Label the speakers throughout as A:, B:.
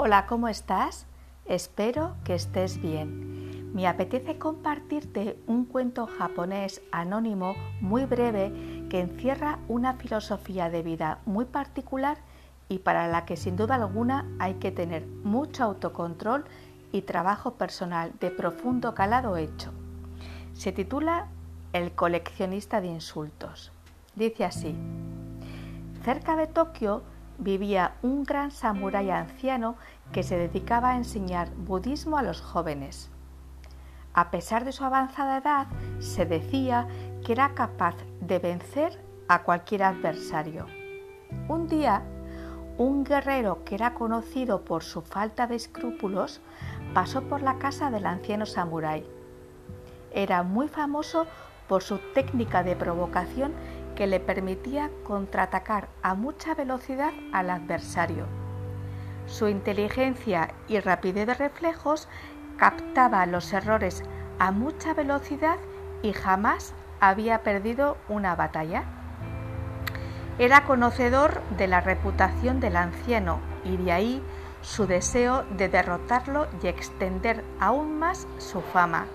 A: Hola, ¿cómo estás? Espero que estés bien. Me apetece compartirte un cuento japonés anónimo muy breve que encierra una filosofía de vida muy particular y para la que sin duda alguna hay que tener mucho autocontrol y trabajo personal de profundo calado hecho. Se titula El coleccionista de insultos. Dice así, cerca de Tokio vivía un gran samurái anciano que se dedicaba a enseñar budismo a los jóvenes. A pesar de su avanzada edad, se decía que era capaz de vencer a cualquier adversario. Un día, un guerrero que era conocido por su falta de escrúpulos pasó por la casa del anciano samurái. Era muy famoso por su técnica de provocación que le permitía contraatacar a mucha velocidad al adversario. Su inteligencia y rapidez de reflejos captaba los errores a mucha velocidad y jamás había perdido una batalla. Era conocedor de la reputación del anciano y de ahí su deseo de derrotarlo y extender aún más su fama.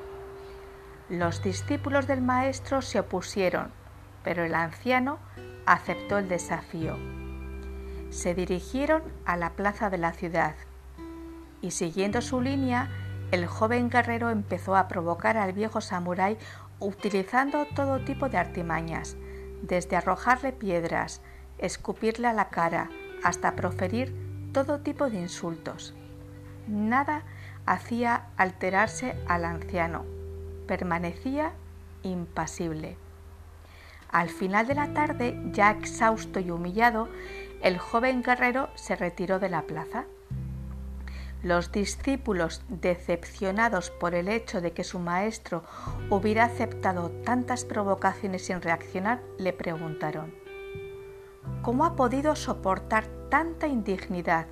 A: Los discípulos del maestro se opusieron pero el anciano aceptó el desafío. Se dirigieron a la plaza de la ciudad y siguiendo su línea, el joven guerrero empezó a provocar al viejo samurái utilizando todo tipo de artimañas, desde arrojarle piedras, escupirle a la cara, hasta proferir todo tipo de insultos. Nada hacía alterarse al anciano, permanecía impasible. Al final de la tarde, ya exhausto y humillado, el joven guerrero se retiró de la plaza. Los discípulos, decepcionados por el hecho de que su maestro hubiera aceptado tantas provocaciones sin reaccionar, le preguntaron, ¿Cómo ha podido soportar tanta indignidad?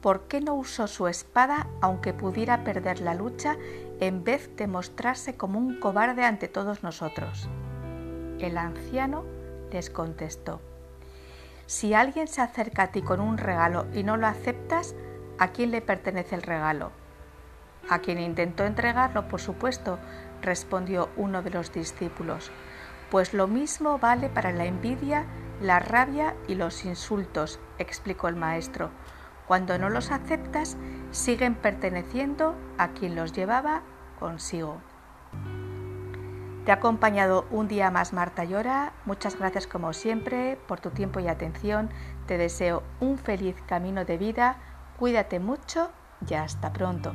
A: ¿Por qué no usó su espada aunque pudiera perder la lucha en vez de mostrarse como un cobarde ante todos nosotros? El anciano les contestó, Si alguien se acerca a ti con un regalo y no lo aceptas, ¿a quién le pertenece el regalo? A quien intentó entregarlo, por supuesto, respondió uno de los discípulos, pues lo mismo vale para la envidia, la rabia y los insultos, explicó el maestro. Cuando no los aceptas, siguen perteneciendo a quien los llevaba consigo. Te ha acompañado un día más Marta Llora. Muchas gracias como siempre por tu tiempo y atención. Te deseo un feliz camino de vida. Cuídate mucho y hasta pronto.